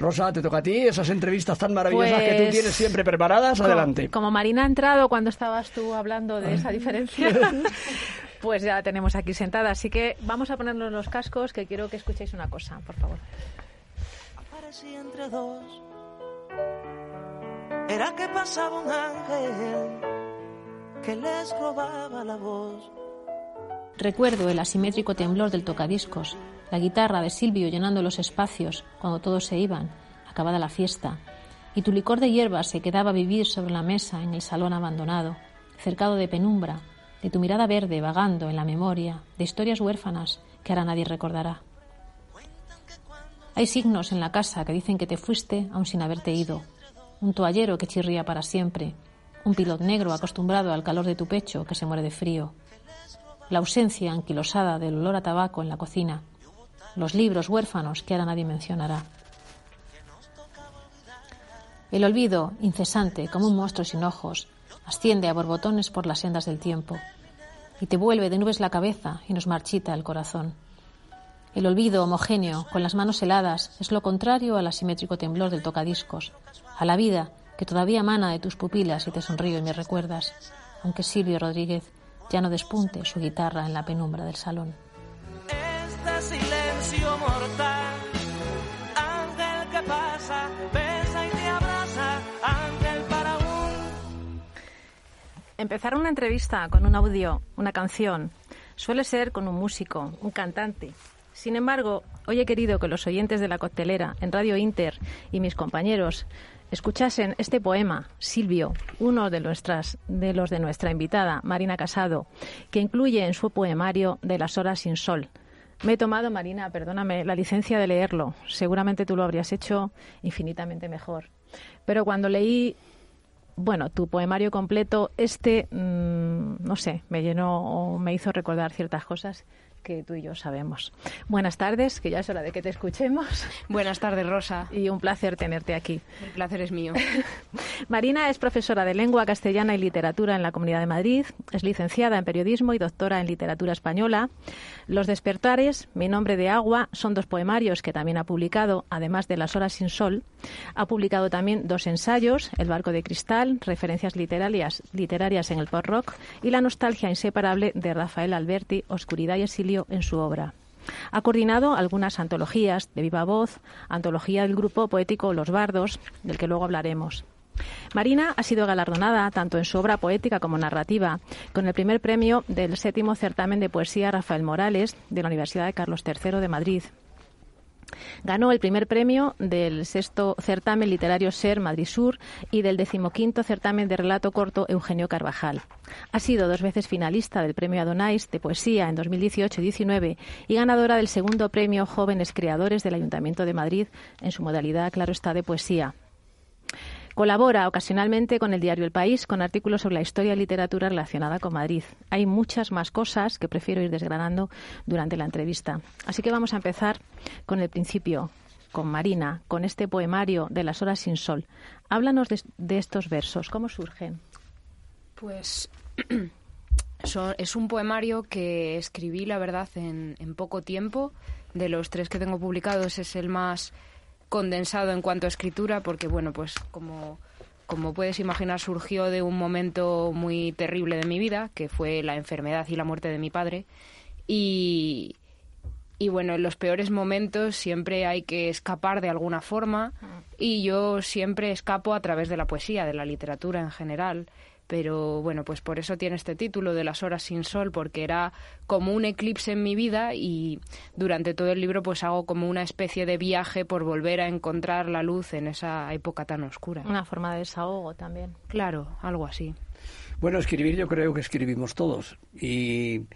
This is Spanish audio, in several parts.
Rosa, te toca a ti esas entrevistas tan maravillosas que tú Pues, tienes siempre preparadas. Como- Adelante. Como Marina ha entrado cuando estabas tú hablando de esa diferencia, pues ya la tenemos aquí sentada. Así que vamos a ponernos los cascos, que quiero que escuchéis una cosa, por favor. Aparecí entre dos. Era que pasaba un ángel que les robaba la voz. Recuerdo el asimétrico temblor del tocadiscos, la guitarra de Silvio llenando los espacios cuando todos se iban, acabada la fiesta, y tu licor de hierbas se quedaba a vivir sobre la mesa en el salón abandonado, cercado de penumbra, de tu mirada verde vagando en la memoria, de historias huérfanas que ahora nadie recordará. Hay signos en la casa que dicen que te fuiste aun sin haberte ido, un toallero que chirría para siempre, un pilot negro acostumbrado al calor de tu pecho que se muere de frío, la ausencia anquilosada del olor a tabaco en la cocina, los libros huérfanos que ahora nadie mencionará. El olvido, incesante como un monstruo sin ojos, asciende a borbotones por las sendas del tiempo y te vuelve de nubes la cabeza y nos marchita el corazón. El olvido homogéneo, con las manos heladas, es lo contrario al asimétrico temblor del tocadiscos, a la vida que todavía emana de tus pupilas y te sonrío y me recuerdas, aunque Silvio Rodríguez ya no despunte su guitarra en la penumbra del salón. Este silencio mortal, ángel que pasa, besa y te abraza, ángel para un Empezar una entrevista con un audio, una canción, suele ser con un músico, un cantante. Sin embargo, hoy he querido que los oyentes de la coctelera en Radio Inter y mis compañeros escuchasen este poema, Silvio, uno de, nuestras, de los de nuestra invitada, Marina Casado, que incluye en su poemario De las horas sin sol. Me he tomado, Marina, perdóname, la licencia de leerlo. Seguramente tú lo habrías hecho infinitamente mejor. Pero cuando leí bueno, tu poemario completo, este, mm, no sé, me llenó o me hizo recordar ciertas cosas que tú y yo sabemos. Buenas tardes, que ya es hora de que te escuchemos Buenas tardes, Rosa. y un placer tenerte aquí. El placer es mío. Marina es profesora de lengua castellana y literatura en la Comunidad de Madrid, es licenciada en periodismo y doctora en literatura española. Los despertares, Mi nombre de agua, son dos poemarios que también ha publicado, además de Las horas sin sol. Ha publicado también dos ensayos, El barco de cristal, referencias literarias, literarias en el pop rock y La nostalgia inseparable de Rafael Alberti, Oscuridad y exilio en su obra. Ha coordinado algunas antologías de viva voz, antología del grupo poético Los Bardos, del que luego hablaremos. Marina ha sido galardonada tanto en su obra poética como narrativa con el primer premio del séptimo certamen de poesía Rafael Morales de la Universidad de Carlos III de Madrid. Ganó el primer premio del sexto certamen literario SER Madrid Sur y del decimoquinto certamen de relato corto Eugenio Carvajal. Ha sido dos veces finalista del premio Adonais de poesía en 2018 y 19 y ganadora del segundo premio Jóvenes Creadores del Ayuntamiento de Madrid en su modalidad, claro está, de poesía. Colabora ocasionalmente con el diario El País con artículos sobre la historia y literatura relacionada con Madrid. Hay muchas más cosas que prefiero ir desgranando durante la entrevista. Así que vamos a empezar con el principio, con Marina, con este poemario de las horas sin sol. Háblanos de, estos versos, ¿cómo surgen? Pues so- es un poemario que escribí, la verdad, en, en poco tiempo. De los tres que tengo publicados es el más condensado en cuanto a escritura, porque, bueno, pues como, como puedes imaginar, surgió de un momento muy terrible de mi vida, que fue la enfermedad y la muerte de mi padre. Y, y bueno, en los peores momentos siempre hay que escapar de alguna forma y yo siempre escapo a través de la poesía, de la literatura en general. Pero bueno, pues por eso tiene este título de Las horas sin sol, porque era como un eclipse en mi vida y durante todo el libro pues hago como una especie de viaje por volver a encontrar la luz en esa época tan oscura. Una forma de desahogo también. Claro, algo así. Bueno, escribir yo creo que escribimos todos. Y,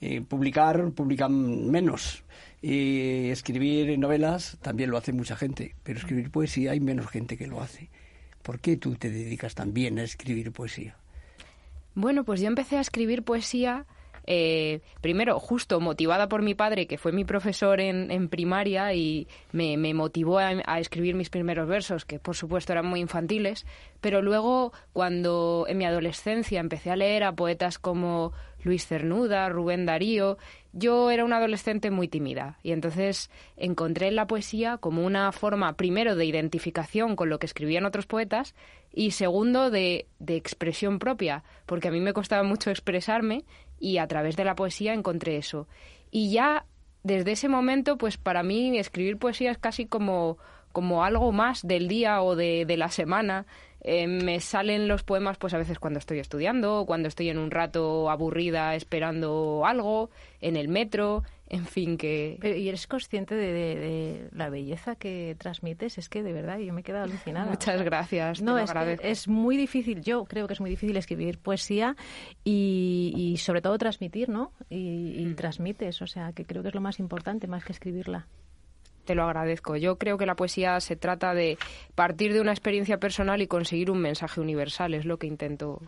y publicar, publican menos. Y escribir novelas también lo hace mucha gente. Pero escribir poesía hay menos gente que lo hace. ¿Por qué tú te dedicas también a escribir poesía? Bueno, pues yo empecé a escribir poesía, eh, primero justo motivada por mi padre, que fue mi profesor en, en primaria y me, motivó a, escribir mis primeros versos, que por supuesto eran muy infantiles, pero luego cuando en mi adolescencia empecé a leer a poetas como Luis Cernuda, Rubén Darío. Yo era una adolescente muy tímida y entonces encontré en la poesía como una forma, primero, de identificación con lo que escribían otros poetas y segundo, de, de expresión propia, porque a mí me costaba mucho expresarme y a través de la poesía encontré eso. Y ya desde ese momento, pues para mí escribir poesía es casi como, como algo más del día o de, de la semana. Eh, me salen los poemas pues a veces cuando estoy estudiando, cuando estoy en un rato aburrida esperando algo, en el metro, en fin, que... ¿Y eres consciente de, la belleza que transmites? Es que de verdad yo me he quedado alucinada. Muchas gracias, no, es, es, muy difícil, yo creo que es muy difícil escribir poesía y, sobre todo transmitir, ¿no? Y, y mm. transmites, o sea, que creo que es lo más importante, más que escribirla te lo agradezco. Yo creo que la poesía se trata de partir de una experiencia personal y conseguir un mensaje universal, es lo que intento.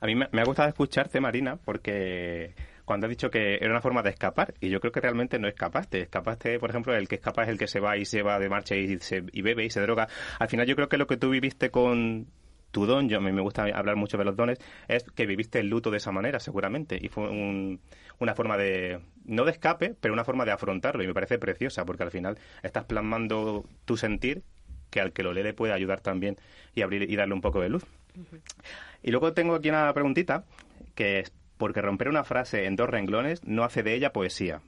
A mí me, ha gustado escucharte, Marina, porque cuando has dicho que era una forma de escapar, y yo creo que realmente no escapaste. Escapaste, por ejemplo, el que escapa es el que se va y se va de marcha y, se, y bebe y se droga. Al final yo creo que lo que tú viviste con tu don, yo a mí me gusta hablar mucho de los dones, es que viviste el luto de esa manera, seguramente, y fue una forma de, no de escape, pero una forma de afrontarlo, y me parece preciosa, porque al final estás plasmando tu sentir, que al que lo lee le puede ayudar también y abrir y darle un poco de luz. Y luego tengo aquí una preguntita, que es, porque romper una frase en dos renglones no hace de ella poesía,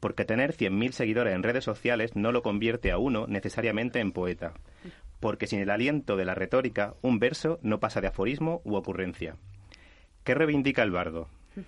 porque tener 100.000 seguidores en redes sociales no lo convierte a uno necesariamente en poeta porque sin el aliento de la retórica, un verso no pasa de aforismo u ocurrencia. ¿Qué reivindica el bardo?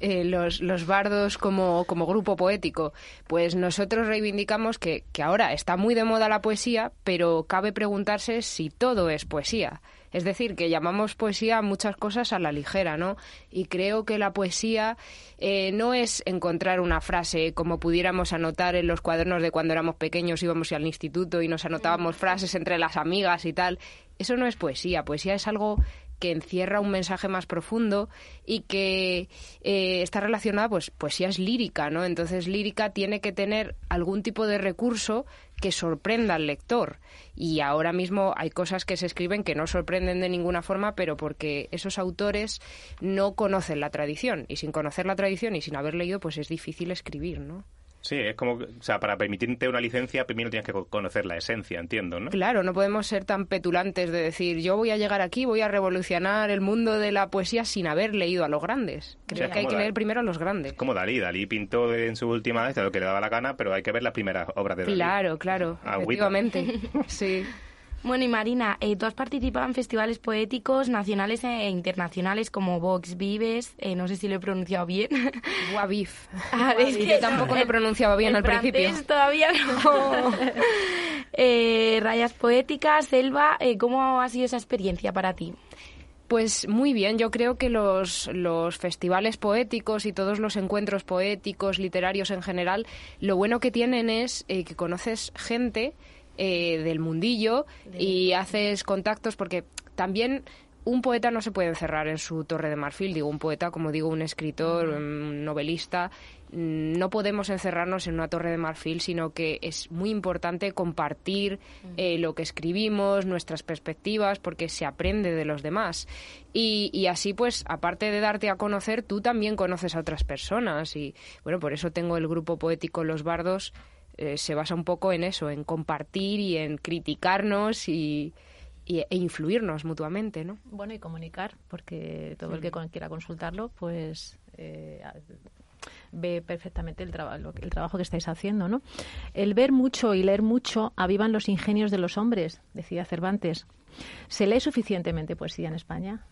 Eh, los, los, bardos como, como, grupo poético, pues nosotros reivindicamos que, que ahora está muy de moda la poesía, pero cabe preguntarse si todo es poesía. Es decir, que llamamos poesía muchas cosas a la ligera, ¿no? Y creo que la poesía eh, no es encontrar una frase como pudiéramos anotar en los cuadernos de cuando éramos pequeños, íbamos al instituto y nos anotábamos frases entre las amigas y tal. Eso no es poesía. Poesía es algo que encierra un mensaje más profundo y que eh, está relacionada, pues poesía es lírica, ¿no? Entonces lírica tiene que tener algún tipo de recurso que sorprenda al lector. Y ahora mismo hay cosas que se escriben que no sorprenden de ninguna forma, pero porque esos autores no conocen la tradición. Y sin conocer la tradición y sin haber leído, pues es difícil escribir, ¿no? Sí, es como, o sea, para permitirte una licencia primero tienes que conocer la esencia, entiendo, ¿no? Claro, no podemos ser tan petulantes de decir, yo voy a llegar aquí, voy a revolucionar el mundo de la poesía sin haber leído a los grandes. Creo que hay que leer primero a los grandes. como Dalí, Dalí pintó en su última vez lo que le daba la gana, pero hay que ver las primeras obras de Dalí. Claro, claro, efectivamente, sí. Bueno, y Marina, eh, tú has participado en festivales poéticos nacionales e internacionales como Vox Vives, eh, no sé si lo he pronunciado bien. Guavif. Ah, es que yo tampoco lo he pronunciado bien al principio. todavía no. eh, Rayas Poéticas, Selva, eh, ¿cómo ha sido esa experiencia para ti? Pues muy bien, yo creo que los, los, festivales poéticos y todos los encuentros poéticos, literarios en general, lo bueno que tienen es eh, que conoces gente eh, del mundillo y haces contactos porque también un poeta no se puede encerrar en su torre de marfil, digo un poeta, como digo, un escritor, un novelista, mm, no podemos encerrarnos en una torre de marfil, sino que es muy importante compartir eh, lo que escribimos, nuestras perspectivas, porque se aprende de los demás. Y, y, así, pues, aparte de darte a conocer, tú también conoces a otras personas. Y bueno, por eso tengo el grupo poético Los Bardos, eh, se basa un poco en eso, en compartir y en criticarnos y, e influirnos mutuamente, ¿no? Bueno, y comunicar, porque todo el que quiera consultarlo, pues eh, ve perfectamente el, trabajo el trabajo que estáis haciendo, ¿no? El ver mucho y leer mucho avivan los ingenios de los hombres, decía Cervantes. ¿Se lee suficientemente poesía en España?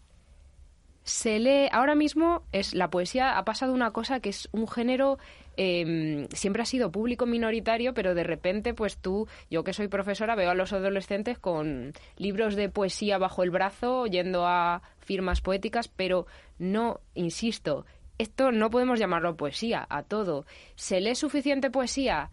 Se lee ahora mismo es la poesía ha pasado una cosa que es un género eh, siempre ha sido público minoritario pero de repente pues tú yo que soy profesora veo a los adolescentes con libros de poesía bajo el brazo yendo a firmas poéticas pero no insisto esto no podemos llamarlo poesía a todo. Se lee suficiente poesía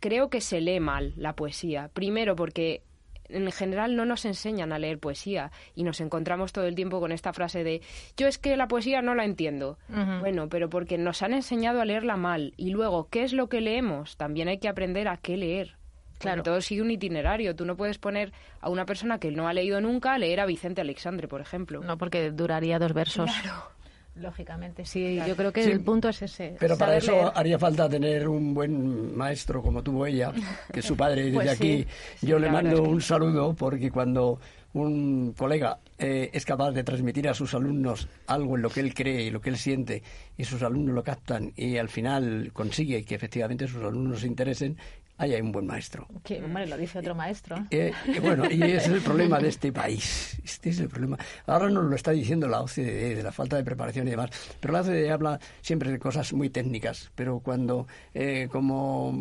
creo que se lee mal la poesía. Primero porque en general no nos enseñan a leer poesía y nos encontramos todo el tiempo con esta frase de yo es que la poesía no la entiendo. Bueno, pero porque nos han enseñado a leerla mal. Y luego, ¿qué es lo que leemos? También hay que aprender a qué leer. Claro. todo sigue un itinerario. Tú no puedes poner a una persona que no ha leído nunca a leer a Vicente Alexandre, por ejemplo. No, porque duraría dos versos. Claro. Lógicamente, sí, yo creo que el punto es ese. Pero para eso leer. haría falta tener un buen maestro como tuvo ella, que es su padre. Desde Pues aquí Sí, yo le mando un saludo porque cuando un colega eh, es capaz de transmitir a sus alumnos algo en lo que él cree y lo que él siente y sus alumnos lo captan y al final consigue que efectivamente sus alumnos se interesen, ahí hay un buen maestro. Que, hombre, lo dice otro maestro. Eh, bueno, y ese es el problema de este país. Este es el problema. Ahora nos lo está diciendo la OCDE, de la falta de preparación y demás. Pero la OCDE habla siempre de cosas muy técnicas. Pero cuando, eh, como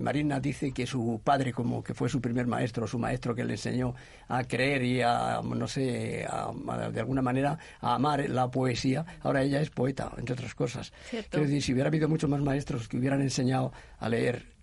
Marina dice que su padre, como que fue su primer maestro, su maestro que le enseñó a creer y a, no sé, a- a- de alguna manera a amar la poesía, ahora ella es poeta, entre otras cosas. Cierto. Quiero decir, si hubiera habido muchos más maestros que hubieran enseñado a leer,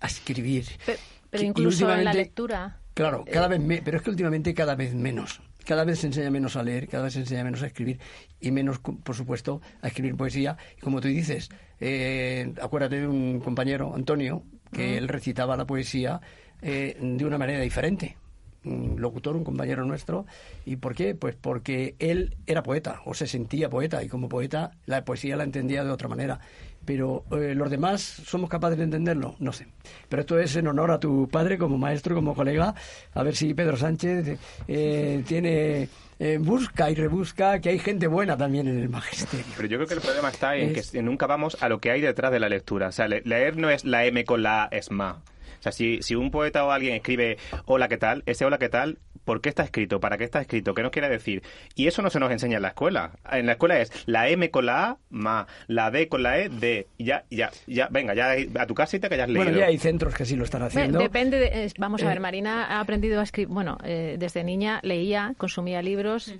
a escribir. Pe- Pero, incluso en la lectura. Claro, cada vez me- pero es que últimamente cada vez menos. Cada vez se enseña menos a leer, cada vez se enseña menos a escribir y menos, por supuesto, a escribir poesía. Y como tú dices, eh, acuérdate de un compañero, Antonio, que él recitaba la poesía eh, de una manera diferente. Un locutor, un compañero nuestro. ¿Y por qué? Pues porque él era poeta o se sentía poeta y como poeta la poesía la entendía de otra manera. Pero eh, los demás somos capaces de entenderlo, no sé. Pero esto es en honor a tu padre como maestro, como colega. A ver si Pedro Sánchez eh, tiene eh, busca y rebusca que hay gente buena también en el magisterio. Pero yo creo que el problema está en Es- que nunca vamos a lo que hay detrás de la lectura. O sea, le- leer no es la M con la A, es ma. O sea, si, si un poeta o alguien escribe hola, ¿qué tal? Ese hola, ¿qué tal? ¿Por qué está escrito? ¿Para qué está escrito? ¿Qué nos quiere decir? Y eso no se nos enseña en la escuela. En la escuela es la M con la A, ma. La D con la E, D. Y ya, ya, ya, venga, ya a tu casa y te que hayas leído. Bueno, ya hay centros que sí lo están haciendo. Depende de, vamos a ver, Eh, Marina ha aprendido a escribir, bueno, eh, desde niña leía, consumía libros,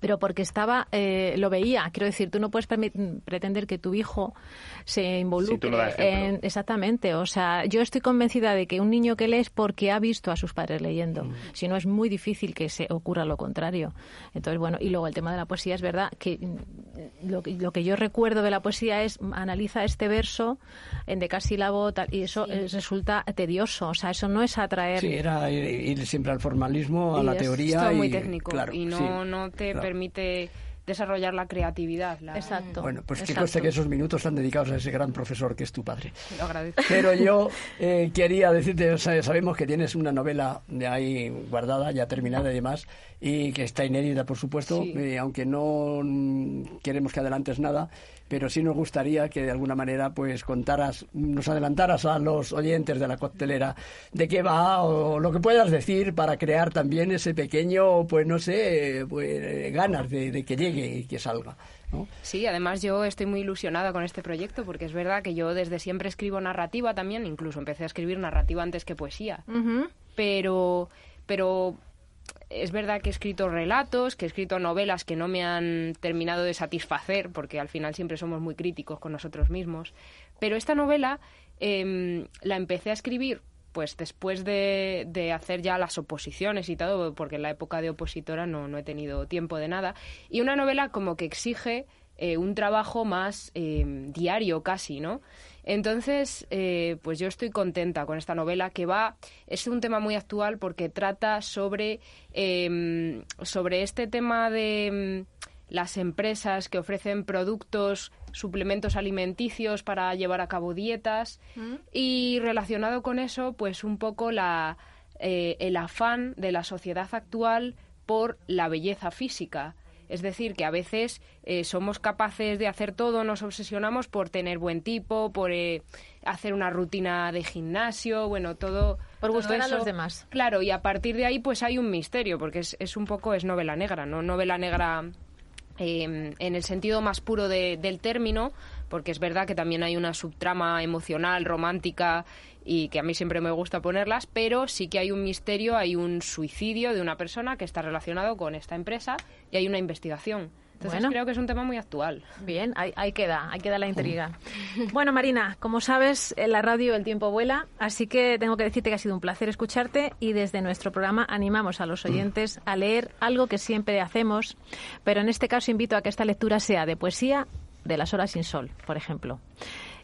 pero porque estaba, eh, lo veía. Quiero decir, tú no puedes pretender que tu hijo se involucre Sí, tú no das en... Exactamente. O sea, yo estoy convencida de que un niño que lee es porque ha visto a sus padres leyendo. Mm. Si no, es muy difícil que se ocurra lo contrario. Entonces, bueno, y luego el tema de la poesía es verdad que mm, lo, que- lo que yo recuerdo de la poesía es analiza este verso en decasílabo tal, y eso eh, resulta tedioso. O sea, eso no es atraer... Sí, era ir, ir siempre al formalismo, a Y la es- teoría. Es todo muy y, técnico claro, y no, sí, no te claro. Permite desarrollar la creatividad. La... Exacto. Bueno, pues que exacto. conste que esos minutos están dedicados a ese gran profesor que es tu padre. Lo agradezco. Pero yo eh, quería decirte, o sea, sabemos que tienes una novela de ahí guardada, ya terminada y demás, y que está inédita, por supuesto, Sí. eh, aunque no mm, queremos que adelantes nada, pero sí nos gustaría que de alguna manera pues contaras, nos adelantaras a los oyentes de la coctelera de qué va o lo que puedas decir para crear también ese pequeño, pues no sé, pues ganas de, de que llegue que salga. ¿no? Sí, además yo estoy muy ilusionada con este proyecto porque es verdad que yo desde siempre escribo narrativa también, incluso empecé a escribir narrativa antes que poesía. Pero, pero es verdad que he escrito relatos, que he escrito novelas que no me han terminado de satisfacer, porque al final siempre somos muy críticos con nosotros mismos. Pero esta novela em, la empecé a escribir pues después de, de hacer ya las oposiciones y todo, porque en la época de opositora no, no he tenido tiempo de nada. Y una novela como que exige eh, un trabajo más eh, diario casi, ¿no? Entonces, eh, pues yo estoy contenta con esta novela que va, es un tema muy actual porque trata sobre, eh, sobre este tema de mm, las empresas que ofrecen productos, suplementos alimenticios para llevar a cabo dietas y relacionado con eso, pues un poco la, eh, el afán de la sociedad actual por la belleza física. Es decir, que a veces eh, somos capaces de hacer todo, nos obsesionamos por tener buen tipo, por eh, hacer una rutina de gimnasio, bueno, todo. Por gustar a los demás. Claro, y a partir de ahí, pues hay un misterio, porque es, es un poco, es novela negra, ¿no? Novela negra eh, en el sentido más puro de- del término, porque es verdad que también hay una subtrama emocional, romántica, y que a mí siempre me gusta ponerlas, pero sí que hay un misterio, hay un suicidio de una persona que está relacionado con esta empresa y hay una investigación. Entonces Bueno. creo que es un tema muy actual. Bien, ahí, ahí queda, ahí queda la intriga. Bueno, Marina, como sabes, en la radio el tiempo vuela, así que tengo que decirte que ha sido un placer escucharte y desde nuestro programa animamos a los oyentes a leer algo que siempre hacemos, pero en este caso invito a que esta lectura sea de poesía de las horas sin sol, por ejemplo.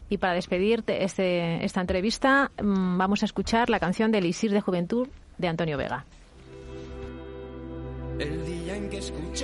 Y para despedirte este, esta entrevista, mm, vamos a escuchar la canción de Elixir de Juventud de Antonio Vega. El día en que escuché